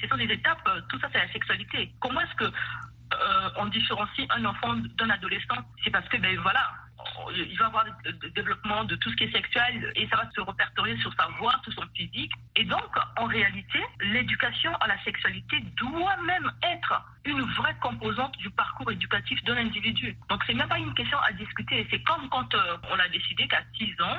Ce sont des étapes, euh, tout ça c'est la sexualité. Comment est-ce que euh, on différencie un enfant d'un adolescent? C'est parce que, ben voilà, il va avoir le développement de tout ce qui est sexuel et ça va se répertorier sur sa voix, sur son physique. Et donc, en réalité, l'éducation à la sexualité doit même être une vraie composante du parcours éducatif d'un individu. Donc, c'est même pas une question à discuter. C'est comme quand euh, on a décidé qu'à 6 ans,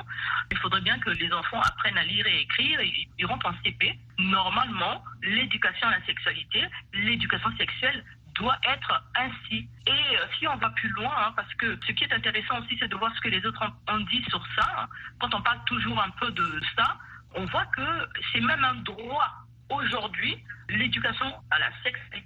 il faudrait bien que les enfants apprennent à lire et écrire et ils rentrent en CP. Normalement, l'éducation à la sexualité, l'éducation sexuelle doit être ainsi. Et euh, si on va plus loin, hein, parce que ce qui est intéressant aussi, c'est de voir ce que les autres ont dit sur ça. Quand on parle toujours un peu de ça, on voit que c'est même un droit. Aujourd'hui, l'éducation à la sexualité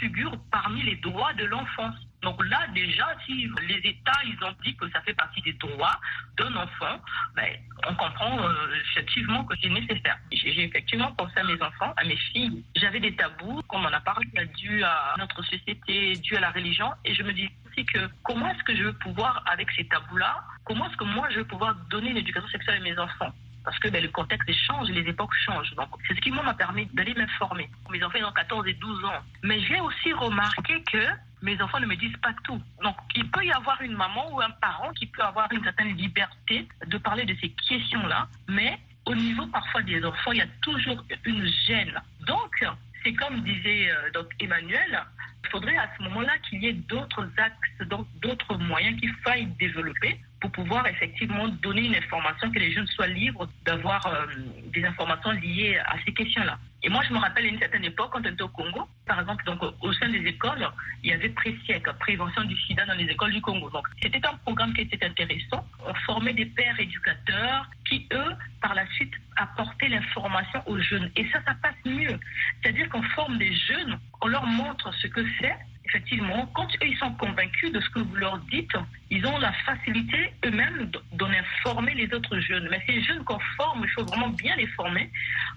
figure parmi les droits de l'enfance. Donc là, déjà, si les États, ils ont dit que ça fait partie des droits d'un enfant, ben, on comprend euh, effectivement que c'est nécessaire. J'ai effectivement pensé à mes enfants, à mes filles. J'avais des tabous, comme on a parlé, dû à notre société, dû à la religion, et je me dis aussi que comment est-ce que je veux pouvoir, avec ces tabous-là, comment est-ce que moi je veux pouvoir donner une éducation sexuelle à mes enfants? Parce que ben, le contexte change, les époques changent. Donc, c'est ce qui m'a permis d'aller m'informer. Mes enfants ont 14 et 12 ans. Mais j'ai aussi remarqué que mes enfants ne me disent pas tout. Donc, il peut y avoir une maman ou un parent qui peut avoir une certaine liberté de parler de ces questions-là, mais au niveau parfois des enfants, il y a toujours une gêne. Donc, c'est comme disait euh, donc Emmanuel, il faudrait à ce moment-là qu'il y ait d'autres axes, d'autres moyens qu'il faille développer pour pouvoir effectivement donner une information, que les jeunes soient libres d'avoir euh, des informations liées à ces questions-là. Et moi, je me rappelle une certaine époque, quand on était au Congo, par exemple, donc, au sein des écoles, il y avait Présiècle, prévention du sida dans les écoles du Congo. Donc, c'était un programme qui était intéressant. On formait des pères éducateurs qui, eux, par la suite, apportaient l'information aux jeunes. Et ça, ça passe mieux. C'est-à-dire qu'on forme des jeunes, on leur montre ce que c'est effectivement, quand eux, ils sont convaincus de ce que vous leur dites, ils ont la facilité eux-mêmes d'en informer les autres jeunes. Mais ces jeunes qu'on forme, il faut vraiment bien les former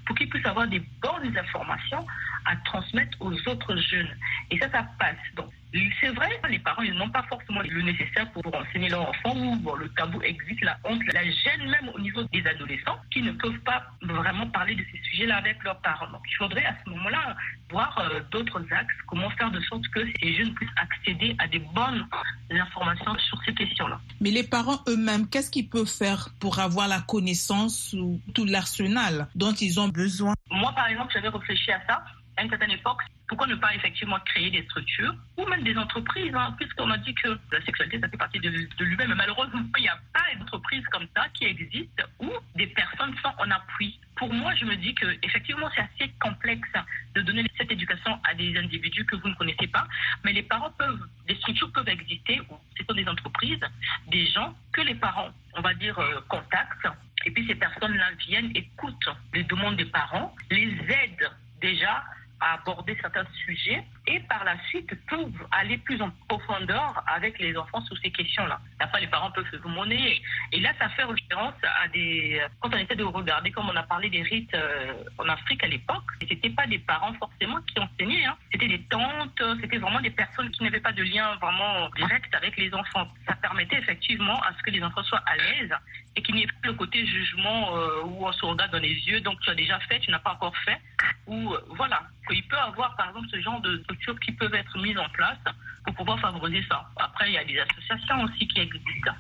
pour qu'ils puissent avoir des bonnes informations à transmettre aux autres jeunes. Et ça, ça passe. Donc, c'est vrai, les parents, ils n'ont pas forcément le nécessaire pour enseigner leurs enfants ou bon, le tabou existe, la honte, la gêne même au niveau des adolescents qui ne peuvent pas vraiment parler de ces sujets-là avec leurs parents. Donc il faudrait à ce moment-là voir euh, d'autres axes, comment faire de sorte que ces jeunes puissent accéder à des bonnes informations sur ces questions-là. Mais les parents eux-mêmes, qu'est-ce qu'ils peuvent faire pour avoir la connaissance ou tout l'arsenal dont ils ont besoin? Moi, par exemple, j'avais réfléchi à ça à une certaine époque, pourquoi ne pas effectivement créer des structures ou même des entreprises, hein, puisqu'on a dit que la sexualité, ça fait partie de, lui-même. Mais malheureusement, il n'y a pas d'entreprise comme ça qui existe où des personnes sont en appui. Pour moi, je me dis que effectivement, c'est assez complexe de donner cette éducation à des individus que vous ne connaissez pas, mais les parents peuvent, des structures peuvent exister, ou ce sont des entreprises, des gens que les parents, on va dire, euh, contactent, et puis ces personnes-là viennent, écoutent les demandes des parents, les aident déjà à aborder certains sujets et par la suite peuvent aller plus en profondeur avec les enfants sur ces questions-là. Après, les parents peuvent se monnaie. Et là, ça fait référence à des... Quand on essaie de regarder, comme on a parlé des rites euh, en Afrique à l'époque, ce n'étaient pas des parents forcément qui enseignaient. Hein. C'était des tantes, c'était vraiment des personnes qui n'avaient pas de lien vraiment direct avec les enfants. Ça permettait effectivement à ce que les enfants soient à l'aise et qu'il n'y ait pas le côté jugement euh, où on se regarde dans les yeux, donc tu as déjà fait, tu n'as pas encore fait, ou euh, voilà. Il peut avoir par exemple ce genre de qui peuvent être mises en place pour pouvoir favoriser ça. Après, il y a des associations aussi qui existent.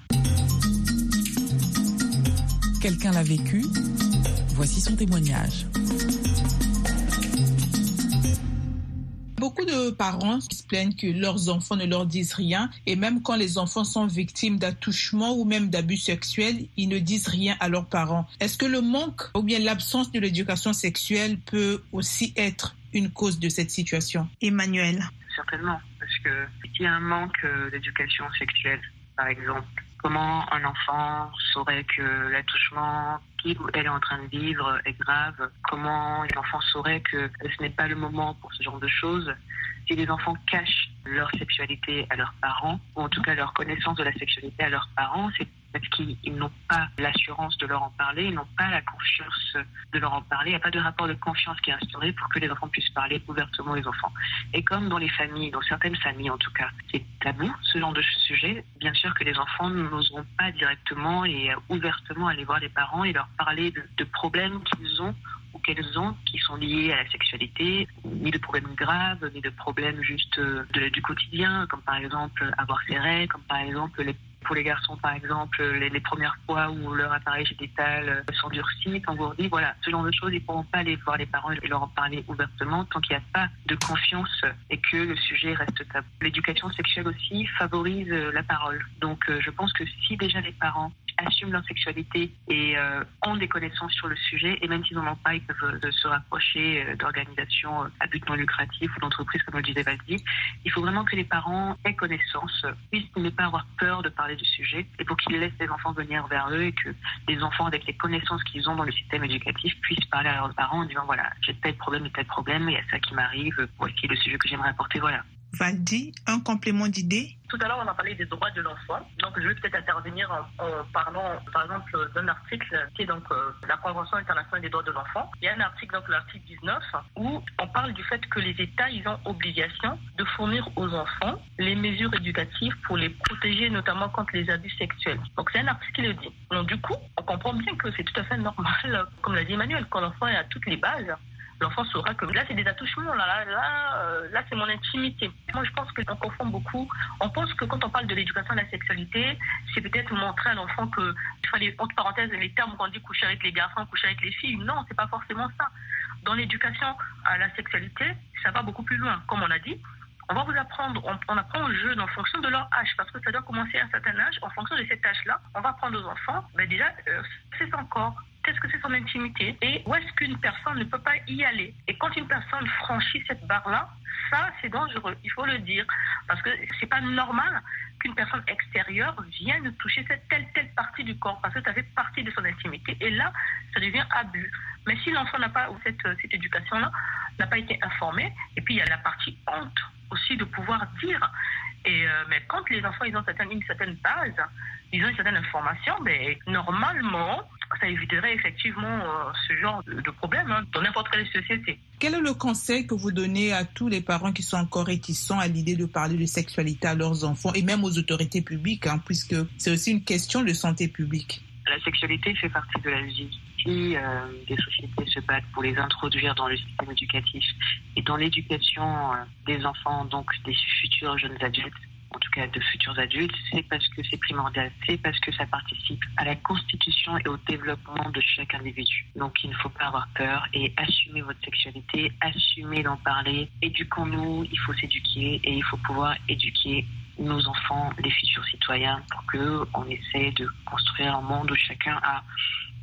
Quelqu'un l'a vécu Voici son témoignage. Beaucoup de parents se plaignent que leurs enfants ne leur disent rien et même quand les enfants sont victimes d'attouchements ou même d'abus sexuels, ils ne disent rien à leurs parents. Est-ce que le manque ou bien l'absence de l'éducation sexuelle peut aussi être une cause de cette situation? Emmanuel. Certainement, parce que s'il y a un manque euh, d'éducation sexuelle, par exemple, comment un enfant saurait que l'attouchement ou elle est en train de vivre est grave. Comment l'enfant saurait que ce n'est pas le moment pour ce genre de choses Si les enfants cachent leur sexualité à leurs parents, ou en tout cas leur connaissance de la sexualité à leurs parents, c'est parce qu'ils n'ont pas l'assurance de leur en parler, ils n'ont pas la confiance de leur en parler. Il n'y a pas de rapport de confiance qui est instauré pour que les enfants puissent parler ouvertement aux enfants. Et comme dans les familles, dans certaines familles en tout cas, c'est tabou ce genre de sujet, bien sûr que les enfants n'oseront pas directement et ouvertement aller voir les parents et leur parler de, problèmes qu'ils ont ou qu'elles ont qui sont liées à la sexualité, ni de problèmes graves, ni de problèmes juste de, du quotidien, comme par exemple avoir ses règles, comme par exemple les pour les garçons, par exemple, les, premières fois où leur appareil génital s'endurcit, s'engourdit, voilà, ce genre de choses, ils ne pourront pas aller voir les parents et leur en parler ouvertement tant qu'il n'y a pas de confiance et que le sujet reste tabou. L'éducation sexuelle aussi favorise la parole. Donc, je pense que si déjà les parents assument leur sexualité et euh, ont des connaissances sur le sujet. Et même s'ils n'en ont pas, ils peuvent euh, se rapprocher euh, d'organisations à but non lucratif ou d'entreprises, comme le disait Valdi. Il faut vraiment que les parents aient connaissance, puissent ne pas avoir peur de parler du sujet et pour qu'ils laissent les enfants venir vers eux et que les enfants, avec les connaissances qu'ils ont dans le système éducatif, puissent parler à leurs parents en disant voilà, j'ai tel problème et tel problème, il y a ça qui m'arrive, voici le sujet que j'aimerais apporter, voilà. Valdi, un complément d'idée Tout à l'heure, on a parlé des droits de l'enfant. Donc, je vais peut-être intervenir en, parlant, par exemple, d'un article qui est donc euh, la Convention internationale des droits de l'enfant. Il y a un article, donc l'article 19, où on parle du fait que les États, ils ont obligation de fournir aux enfants les mesures éducatives pour les protéger, notamment contre les abus sexuels. Donc, c'est un article qui le dit. Donc, du coup, on comprend bien que c'est tout à fait normal, comme l'a dit Emmanuel, quand l'enfant à toutes les bases l'enfant saura que là c'est des attouchements, là, là, là, euh, là c'est mon intimité. Moi je pense qu'on confond beaucoup. On pense que quand on parle de l'éducation à la sexualité, c'est peut-être montrer à l'enfant que, il fallait, entre parenthèses, les termes qu'on dit coucher avec les garçons, coucher avec les filles. Non, c'est pas forcément ça. Dans l'éducation à la sexualité, ça va beaucoup plus loin. Comme on a dit, on va vous apprendre, on, apprend aux jeunes en fonction de leur âge, parce que ça doit commencer à un certain âge. En fonction de cet âge-là, on va apprendre aux enfants, ben déjà, euh, c'est son corps, qu'est-ce que c'est son intimité et où est-ce qu'une personne ne peut pas y aller. Et quand une personne franchit cette barre-là, ça, c'est dangereux, il faut le dire, parce que c'est pas normal qu'une personne extérieure vienne toucher cette telle, telle partie du corps, parce que ça fait partie de son intimité, et là, ça devient abus. Mais si l'enfant n'a pas, cette, cette éducation-là, n'a pas été informé, et puis il y a la partie honte aussi de pouvoir dire. Et, euh, mais quand les enfants ils ont certaine, une certaine base, ils ont une certaine information, mais normalement, ça éviterait effectivement euh, ce genre de, problème hein, dans n'importe quelle société. Quel est le conseil que vous donnez à tous les parents qui sont encore réticents à l'idée de parler de sexualité à leurs enfants et même aux autorités publiques, hein, puisque c'est aussi une question de santé publique? La sexualité fait partie de la vie. Si euh, des sociétés se battent pour les introduire dans le système éducatif et dans l'éducation euh, des enfants, donc des futurs jeunes adultes, en tout cas de futurs adultes, c'est parce que c'est primordial, c'est parce que ça participe à la constitution et au développement de chaque individu. Donc il ne faut pas avoir peur et assumer votre sexualité, assumer d'en parler. Éduquons-nous, il faut s'éduquer et il faut pouvoir éduquer nos enfants, les futurs citoyens, pour que on essaie de construire un monde où chacun a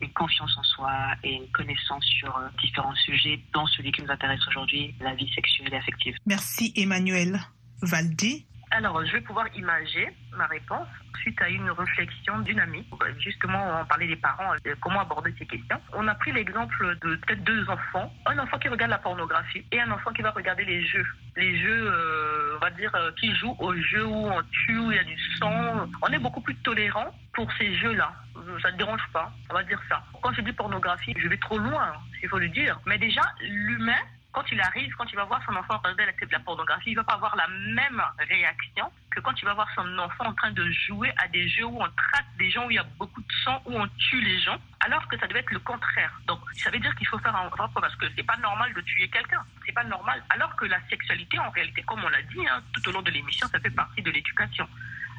une confiance en soi et une connaissance sur euh, différents sujets, dont celui qui nous intéresse aujourd'hui, la vie sexuelle et affective. Merci Emmanuel. Valdi alors, je vais pouvoir imager ma réponse suite à une réflexion d'une amie. Justement, on parlait des parents, euh, comment aborder ces questions. On a pris l'exemple de peut-être deux enfants. Un enfant qui regarde la pornographie et un enfant qui va regarder les jeux. Les jeux, euh, on va dire, euh, qui jouent aux jeux où on tue, où il y a du sang. On est beaucoup plus tolérant pour ces jeux-là. Ça ne dérange pas, on va dire ça. Quand je dis pornographie, je vais trop loin, s'il faut le dire. Mais déjà, l'humain quand il arrive, quand il va voir son enfant regarder la, la pornographie, il va pas avoir la même réaction que quand il va voir son enfant en train de jouer à des jeux où on traite des gens, où il y a beaucoup de sang, où on tue les gens, alors que ça devait être le contraire. Donc, ça veut dire qu'il faut faire un rapport parce que c'est pas normal de tuer quelqu'un. C'est pas normal. Alors que la sexualité, en réalité, comme on l'a dit hein, tout au long de l'émission, ça fait partie de l'éducation.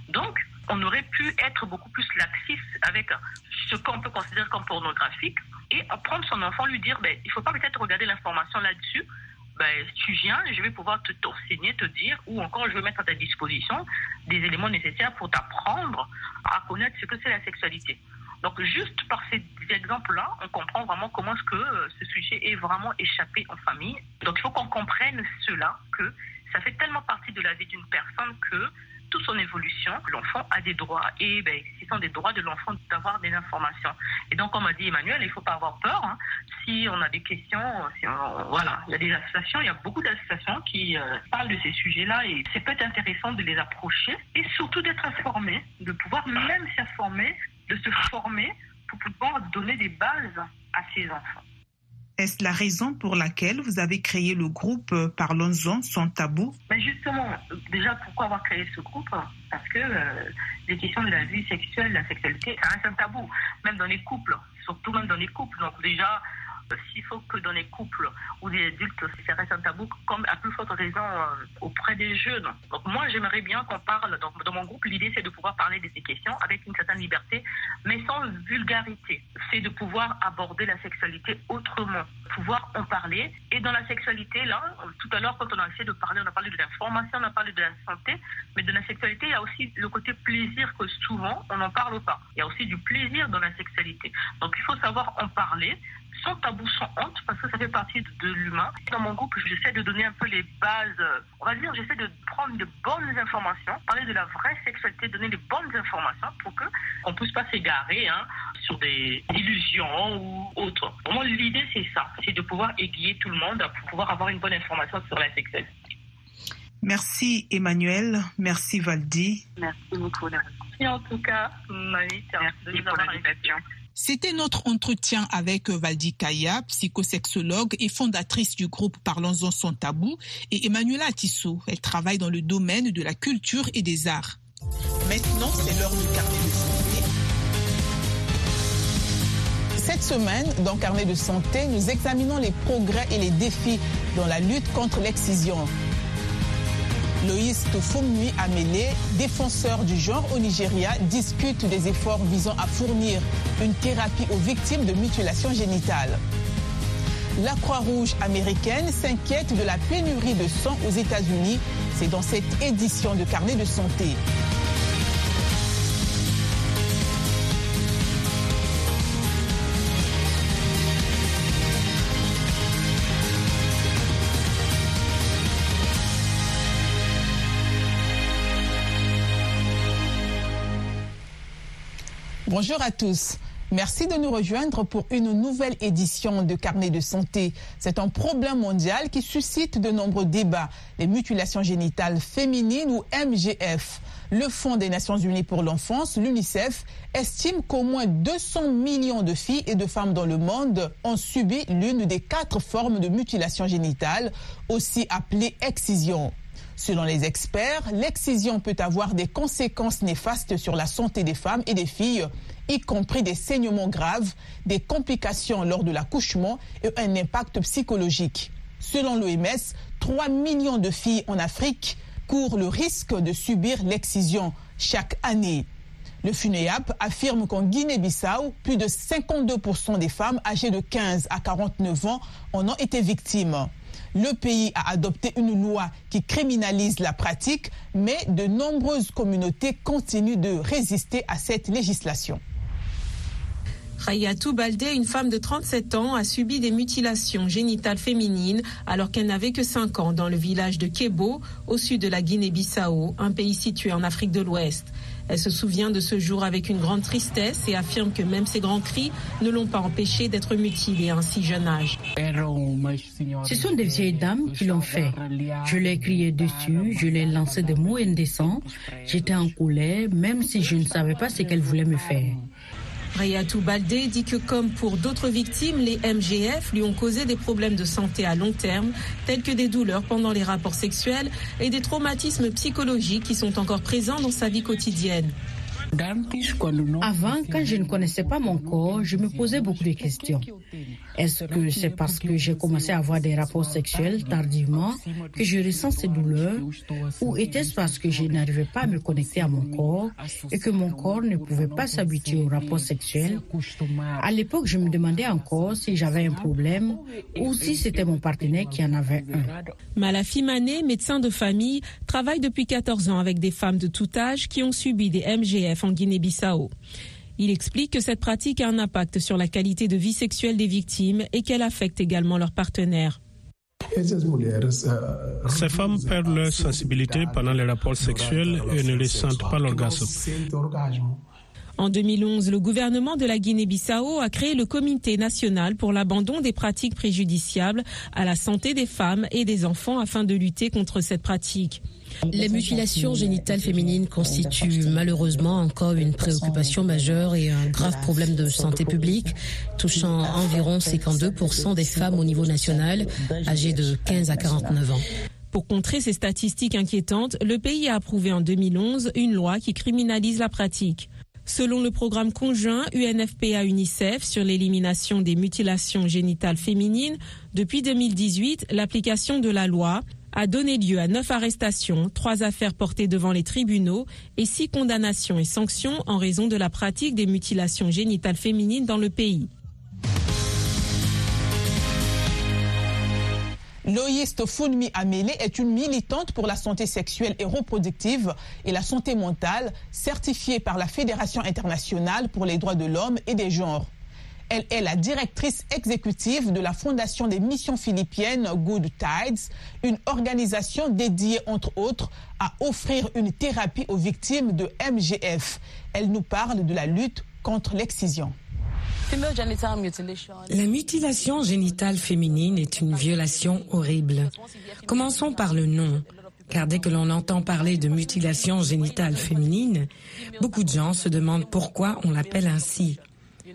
Donc, on aurait pu être beaucoup plus laxiste avec ce qu'on peut considérer comme pornographique et prendre son enfant, lui dire, ben, il faut pas peut-être regarder l'information là-dessus, ben, tu viens, je vais pouvoir te t'enseigner, te dire, ou encore je vais mettre à ta disposition des éléments nécessaires pour t'apprendre à connaître ce que c'est la sexualité. Donc juste par ces exemples-là, on comprend vraiment comment est-ce que euh, ce sujet est vraiment échappé en famille. Donc il faut qu'on comprenne cela, que ça fait tellement partie de la vie d'une personne que toute son évolution, l'enfant a des droits et ben, ce sont des droits de l'enfant d'avoir des informations. Et donc, comme a dit Emmanuel, il ne faut pas avoir peur. Hein. Si on a des questions, voilà, il y a des associations, il y a beaucoup d'associations qui euh, parlent de ces sujets-là et c'est peut-être intéressant de les approcher et surtout d'être informé, de pouvoir même s'informer de se former pour pouvoir donner des bases à ces enfants. Est-ce la raison pour laquelle vous avez créé le groupe euh, Parlons-en sans tabou? Mais Justement, déjà, pourquoi avoir créé ce groupe? Parce que euh, les questions de la vie sexuelle, la sexualité, ça reste un tabou, même dans les couples, surtout même dans les couples. Donc déjà, s'il faut que dans les couples ou des adultes, ça reste un tabou, comme à plus forte raison euh, auprès des jeunes. Donc moi, j'aimerais bien qu'on parle, dans mon groupe, l'idée c'est de pouvoir parler de ces questions avec une certaine liberté, mais sans vulgarité. C'est de pouvoir aborder la sexualité autrement, pouvoir en parler. Et dans la sexualité, là, tout à l'heure, quand on a essayé de parler, on a parlé de l'information, on a parlé de la santé, mais de la sexualité, il y a aussi le côté plaisir que souvent, on n'en parle pas. Il y a aussi du plaisir dans la sexualité. Donc il faut savoir en parler, sans tabou, sans honte, parce que ça fait partie de, l'humain. Dans mon groupe, j'essaie de donner un peu les bases, on va dire, j'essaie de prendre de bonnes informations, parler de la vraie sexualité, donner les bonnes informations pour que on puisse pas s'égarer hein, sur des illusions ou autres. Pour moi, l'idée, c'est ça, c'est de pouvoir aiguiller tout le monde pour pouvoir avoir une bonne information sur la sexualité. Merci Emmanuel, merci Valdi. Merci beaucoup. Merci en tout cas, Marie, merci pour l'invitation. C'était notre entretien avec Valdi Kaya, psychosexologue et fondatrice du groupe Parlons-en sans tabou, et Emmanuela Tissot. Elle travaille dans le domaine de la culture et des arts. Maintenant, c'est l'heure du carnet de santé. Cette semaine, dans Carnet de santé, nous examinons les progrès et les défis dans la lutte contre l'excision. Loïs Tofumui Amele, défenseur du genre au Nigeria, discute des efforts visant à fournir une thérapie aux victimes de mutilation génitale. La Croix-Rouge américaine s'inquiète de la pénurie de sang aux États-Unis. C'est dans cette édition de Carnet de santé. Bonjour à tous. Merci de nous rejoindre pour une nouvelle édition de Carnet de santé. C'est un problème mondial qui suscite de nombreux débats. Les mutilations génitales féminines ou MGF. Le Fonds des Nations Unies pour l'enfance, l'UNICEF, estime qu'au moins 200 millions de filles et de femmes dans le monde ont subi l'une des quatre formes de mutilation génitale, aussi appelée excision. Selon les experts, l'excision peut avoir des conséquences néfastes sur la santé des femmes et des filles, y compris des saignements graves, des complications lors de l'accouchement et un impact psychologique. Selon l'OMS, 3 millions de filles en Afrique courent le risque de subir l'excision chaque année. Le FUNEAP affirme qu'en Guinée-Bissau, plus de 52% des femmes âgées de 15 à 49 ans en ont été victimes. Le pays a adopté une loi qui criminalise la pratique, mais de nombreuses communautés continuent de résister à cette législation. Rayatou Baldé, une femme de 37 ans, a subi des mutilations génitales féminines alors qu'elle n'avait que 5 ans dans le village de Kebo, au sud de la Guinée-Bissau, un pays situé en Afrique de l'Ouest. Elle se souvient de ce jour avec une grande tristesse et affirme que même ses grands cris ne l'ont pas empêché d'être mutilée à un si jeune âge. Ce sont des vieilles dames qui l'ont fait. Je l'ai crié dessus, je l'ai lancé des mots indécents. J'étais en colère, même si je ne savais pas ce qu'elles voulaient me faire. Rayatou Baldé dit que comme pour d'autres victimes, les MGF lui ont causé des problèmes de santé à long terme, tels que des douleurs pendant les rapports sexuels et des traumatismes psychologiques qui sont encore présents dans sa vie quotidienne. Avant, quand je ne connaissais pas mon corps, je me posais beaucoup de questions. Est-ce que c'est parce que j'ai commencé à avoir des rapports sexuels tardivement que je ressens ces douleurs? Ou était-ce parce que je n'arrivais pas à me connecter à mon corps et que mon corps ne pouvait pas s'habituer aux rapports sexuels? À l'époque, je me demandais encore si j'avais un problème ou si c'était mon partenaire qui en avait un. Malafi Mané, médecin de famille, travaille depuis 14 ans avec des femmes de tout âge qui ont subi des MGF en Guinée-Bissau. Il explique que cette pratique a un impact sur la qualité de vie sexuelle des victimes et qu'elle affecte également leurs partenaires. Ces femmes perdent leur sensibilité pendant les rapports sexuels et ne ressentent pas l'orgasme. En 2011, le gouvernement de la Guinée-Bissau a créé le Comité national pour l'abandon des pratiques préjudiciables à la santé des femmes et des enfants afin de lutter contre cette pratique. Les mutilations génitales féminines constituent malheureusement encore une préoccupation majeure et un grave problème de santé publique, touchant environ 52% des femmes au niveau national âgées de 15 à 49 ans. Pour contrer ces statistiques inquiétantes, le pays a approuvé en 2011 une loi qui criminalise la pratique. Selon le programme conjoint UNFPA-UNICEF sur l'élimination des mutilations génitales féminines, depuis 2018, l'application de la loi a donné lieu à neuf arrestations, trois affaires portées devant les tribunaux et six condamnations et sanctions en raison de la pratique des mutilations génitales féminines dans le pays. Loïste Funmi Amele est une militante pour la santé sexuelle et reproductive et la santé mentale, certifiée par la Fédération internationale pour les droits de l'homme et des genres. Elle est la directrice exécutive de la Fondation des missions philippiennes Good Tides, une organisation dédiée, entre autres, à offrir une thérapie aux victimes de MGF. Elle nous parle de la lutte contre l'excision. La mutilation génitale féminine est une violation horrible. Commençons par le nom. Car dès que l'on entend parler de mutilation génitale féminine, beaucoup de gens se demandent pourquoi on l'appelle ainsi.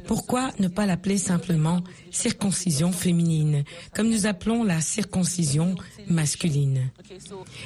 Pourquoi ne pas l'appeler simplement circoncision féminine, comme nous appelons la circoncision masculine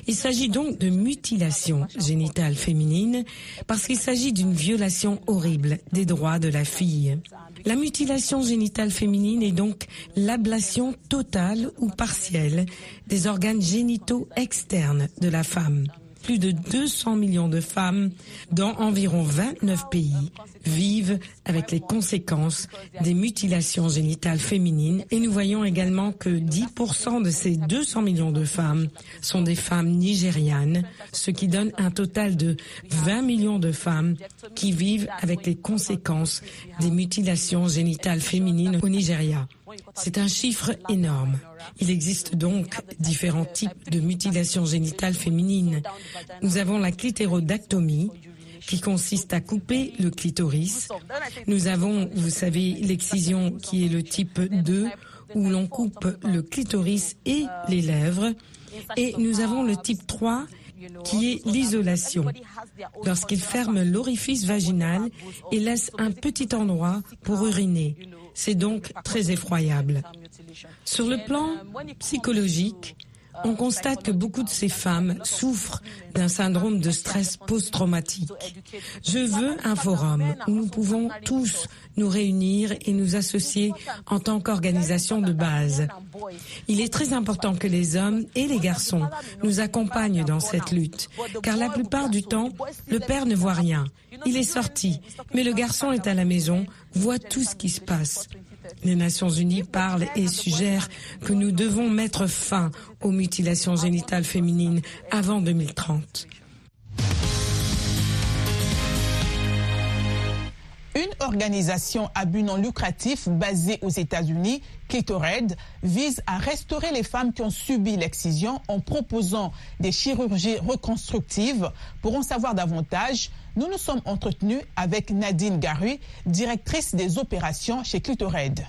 Il s'agit donc de mutilation génitale féminine parce qu'il s'agit d'une violation horrible des droits de la fille. La mutilation génitale féminine est donc l'ablation totale ou partielle des organes génitaux externes de la femme plus de 200 millions de femmes dans environ 29 pays vivent avec les conséquences des mutilations génitales féminines et nous voyons également que 10% de ces 200 millions de femmes sont des femmes nigérianes, ce qui donne un total de 20 millions de femmes qui vivent avec les conséquences des mutilations génitales féminines au Nigeria. C'est un chiffre énorme. Il existe donc différents types de mutilations génitales féminines. Nous avons la clitérodactomie, qui consiste à couper le clitoris. Nous avons, vous savez, l'excision qui est le type 2, où l'on coupe le clitoris et les lèvres. Et nous avons le type 3, qui est l'isolation, lorsqu'il ferme l'orifice vaginal et laisse un petit endroit pour uriner. C'est donc très effroyable. Sur le plan psychologique, on constate que beaucoup de ces femmes souffrent d'un syndrome de stress post-traumatique. Je veux un forum où nous pouvons tous nous réunir et nous associer en tant qu'organisation de base. Il est très important que les hommes et les garçons nous accompagnent dans cette lutte, car la plupart du temps, le père ne voit rien. Il est sorti, mais le garçon est à la maison, voit tout ce qui se passe. Les Nations Unies parlent et suggèrent que nous devons mettre fin aux mutilations génitales féminines avant 2030. Une organisation à but non lucratif basée aux États-Unis, Clitored, vise à restaurer les femmes qui ont subi l'excision en proposant des chirurgies reconstructives. Pour en savoir davantage, nous nous sommes entretenus avec Nadine Garui, directrice des opérations chez Clitored.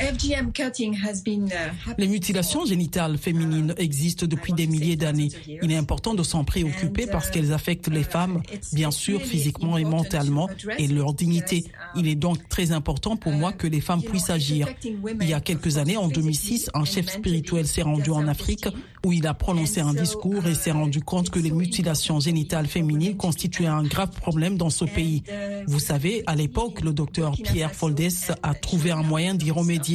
Uh, Les mutilations génitales féminines existent depuis des milliers d'années. Il est important de s'en préoccuper parce qu'elles affectent les femmes, bien sûr, physiquement et mentalement, et leur dignité. Il est donc très important pour moi que les femmes puissent agir. Il y a quelques années, en 2006, un chef spirituel s'est rendu en Afrique où il a prononcé un discours et s'est rendu compte que les mutilations génitales féminines constituaient un grave problème dans ce pays. Vous savez, à l'époque, le docteur Pierre Foldes a trouvé un moyen d'y remédier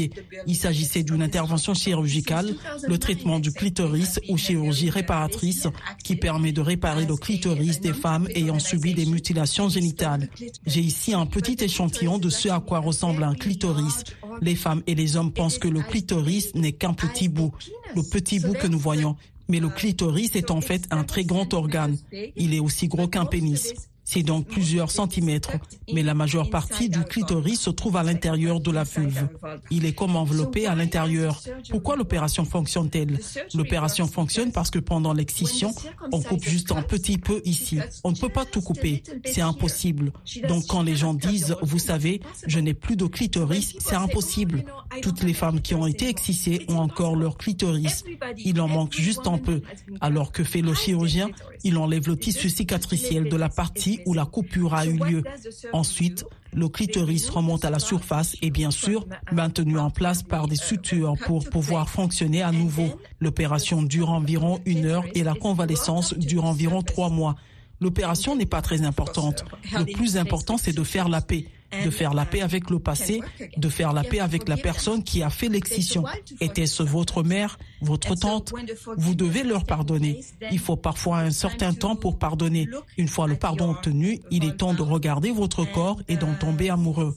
il s'agissait d'une intervention chirurgicale, le traitement du clitoris ou chirurgie réparatrice qui permet de réparer le clitoris des femmes ayant subi des mutilations génitales. J'ai ici un petit échantillon de ce à quoi ressemble un clitoris. Les femmes et les hommes pensent que le clitoris n'est qu'un petit bout, le petit bout que nous voyons. Mais le clitoris est en fait un très grand organe. Il est aussi gros qu'un pénis. C'est donc plusieurs centimètres, mais la majeure partie du clitoris se trouve à l'intérieur de la vulve. Il est comme enveloppé à l'intérieur. Pourquoi l'opération fonctionne-t-elle? L'opération fonctionne parce que pendant l'excision, on coupe juste un petit peu ici. On ne peut pas tout couper. C'est impossible. Donc quand les gens disent, vous savez, je n'ai plus de clitoris, c'est impossible. Toutes les femmes qui ont été excitées ont encore leur clitoris. Il en manque juste un peu. Alors que fait le chirurgien? Il enlève le tissu cicatriciel de la partie où la coupure a eu lieu. Ensuite, le clitoris remonte à la surface et bien sûr maintenu en place par des sutures pour pouvoir fonctionner à nouveau. L'opération dure environ une heure et la convalescence dure environ trois mois. L'opération n'est pas très importante. Le plus important, c'est de faire la paix de faire la paix avec le passé, de faire la paix avec la personne qui a fait l'excision. Était-ce votre mère, votre tante Vous devez leur pardonner. Il faut parfois un certain temps pour pardonner. Une fois le pardon obtenu, il est temps de regarder votre corps et d'en tomber amoureux.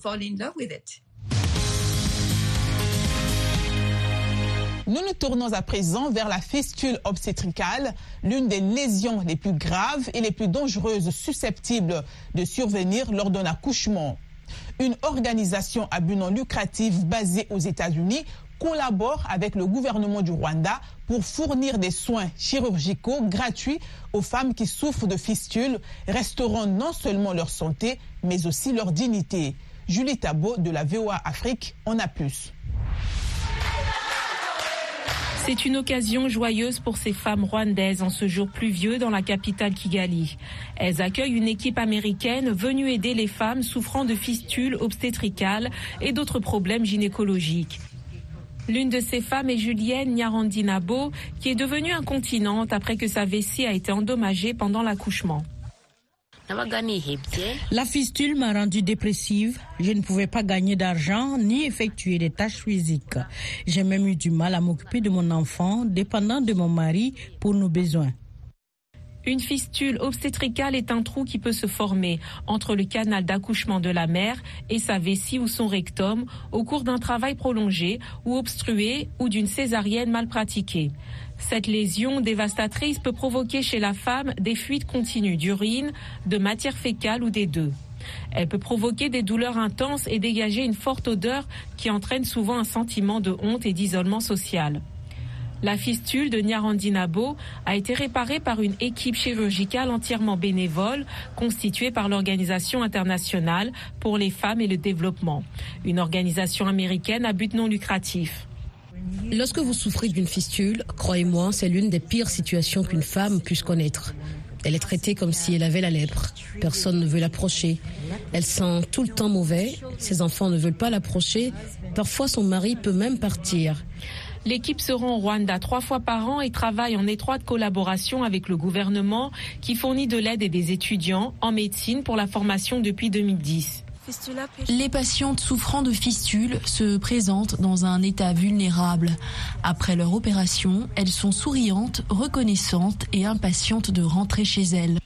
Nous nous tournons à présent vers la fistule obstétricale, l'une des lésions les plus graves et les plus dangereuses susceptibles de survenir lors d'un accouchement. Une organisation à but non lucratif basée aux États-Unis collabore avec le gouvernement du Rwanda pour fournir des soins chirurgicaux gratuits aux femmes qui souffrent de fistules, restaurant non seulement leur santé, mais aussi leur dignité. Julie Tabo de la VOA Afrique en a plus. C'est une occasion joyeuse pour ces femmes rwandaises en ce jour pluvieux dans la capitale Kigali. Elles accueillent une équipe américaine venue aider les femmes souffrant de fistules obstétricales et d'autres problèmes gynécologiques. L'une de ces femmes est Julienne Nyarandinabo, qui est devenue incontinente après que sa vessie a été endommagée pendant l'accouchement. La fistule m'a rendue dépressive. Je ne pouvais pas gagner d'argent ni effectuer des tâches physiques. J'ai même eu du mal à m'occuper de mon enfant, dépendant de mon mari pour nos besoins. Une fistule obstétricale est un trou qui peut se former entre le canal d'accouchement de la mère et sa vessie ou son rectum au cours d'un travail prolongé ou obstrué ou d'une césarienne mal pratiquée. Cette lésion dévastatrice peut provoquer chez la femme des fuites continues d'urine, de matière fécale ou des deux. Elle peut provoquer des douleurs intenses et dégager une forte odeur qui entraîne souvent un sentiment de honte et d'isolement social. La fistule de Nyarandinabo a été réparée par une équipe chirurgicale entièrement bénévole constituée par l'Organisation internationale pour les femmes et le développement, une organisation américaine à but non lucratif. Lorsque vous souffrez d'une fistule, croyez-moi, c'est l'une des pires situations qu'une femme puisse connaître. Elle est traitée comme si elle avait la lèpre. Personne ne veut l'approcher. Elle sent tout le temps mauvais. Ses enfants ne veulent pas l'approcher. Parfois, son mari peut même partir. L'équipe se rend au Rwanda trois fois par an et travaille en étroite collaboration avec le gouvernement qui fournit de l'aide et des étudiants en médecine pour la formation depuis 2010. Les patientes souffrant de fistules se présentent dans un état vulnérable. Après leur opération, elles sont souriantes, reconnaissantes et impatientes de rentrer chez elles.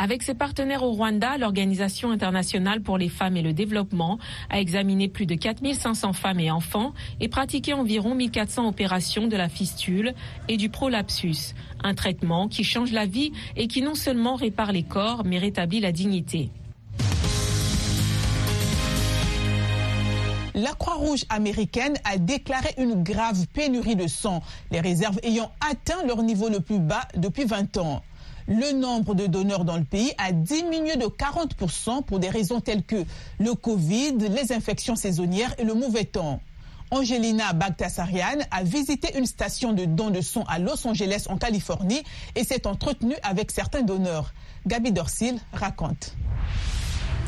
Avec ses partenaires au Rwanda, l'Organisation internationale pour les femmes et le développement a examiné plus de 4500 femmes et enfants et pratiqué environ 1400 opérations de la fistule et du prolapsus, un traitement qui change la vie et qui non seulement répare les corps mais rétablit la dignité. La Croix-Rouge américaine a déclaré une grave pénurie de sang, les réserves ayant atteint leur niveau le plus bas depuis 20 ans. Le nombre de donneurs dans le pays a diminué de 40% pour des raisons telles que le Covid, les infections saisonnières et le mauvais temps. Angelina Bagtasarian a visité une station de don de sang à Los Angeles en Californie et s'est entretenue avec certains donneurs. Gabi Dorsil raconte.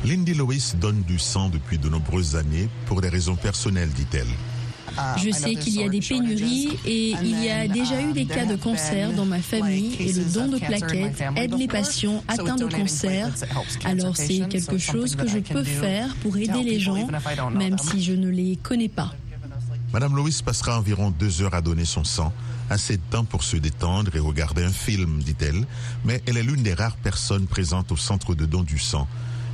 Lindy Lewis donne du sang depuis de nombreuses années pour des raisons personnelles, dit-elle. Je sais qu'il y a des pénuries et il y a déjà eu des cas de cancer dans ma famille et le don de plaquettes aide les patients atteints de cancer. Alors c'est quelque chose que je peux faire pour aider les gens, même si je ne les connais pas. Madame Lewis passera environ deux heures à donner son sang, assez de temps pour se détendre et regarder un film, dit-elle, mais elle est l'une des rares personnes présentes au centre de don du sang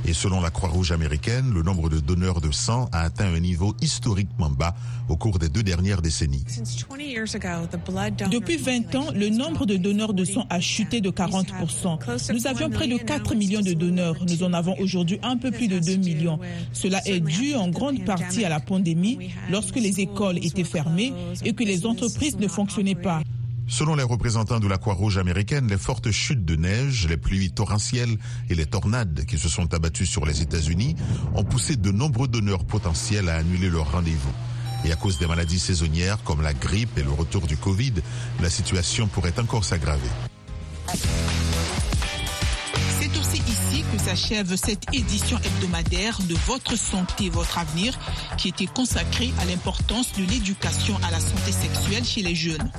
Et selon la Croix-Rouge américaine, le nombre de donneurs de sang a atteint un niveau historiquement bas au cours des deux dernières décennies. Depuis 20 ans, le nombre de donneurs de sang a chuté de 40%. Nous avions près de 4 millions de donneurs. Nous en avons aujourd'hui un peu plus de 2 millions. Cela est dû en grande partie à la pandémie, lorsque les écoles étaient fermées et que les entreprises ne fonctionnaient pas. Selon les représentants de la Croix-Rouge américaine, les fortes chutes de neige, les pluies torrentielles et les tornades qui se sont abattues sur les États-Unis ont poussé de nombreux donneurs potentiels à annuler leur rendez-vous. Et à cause des maladies saisonnières comme la grippe et le retour du Covid, la situation pourrait encore s'aggraver. C'est aussi ici que s'achève cette édition hebdomadaire de Votre santé, votre avenir, qui était consacrée à l'importance de l'éducation à la santé sexuelle chez les jeunes.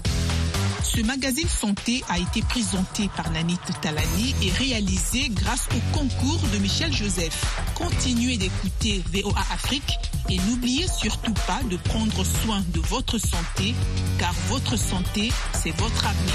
Ce magazine santé a été présenté par Nanit Talani et réalisé grâce au concours de Michel Joseph. Continuez d'écouter VOA Afrique et n'oubliez surtout pas de prendre soin de votre santé car votre santé, c'est votre avenir.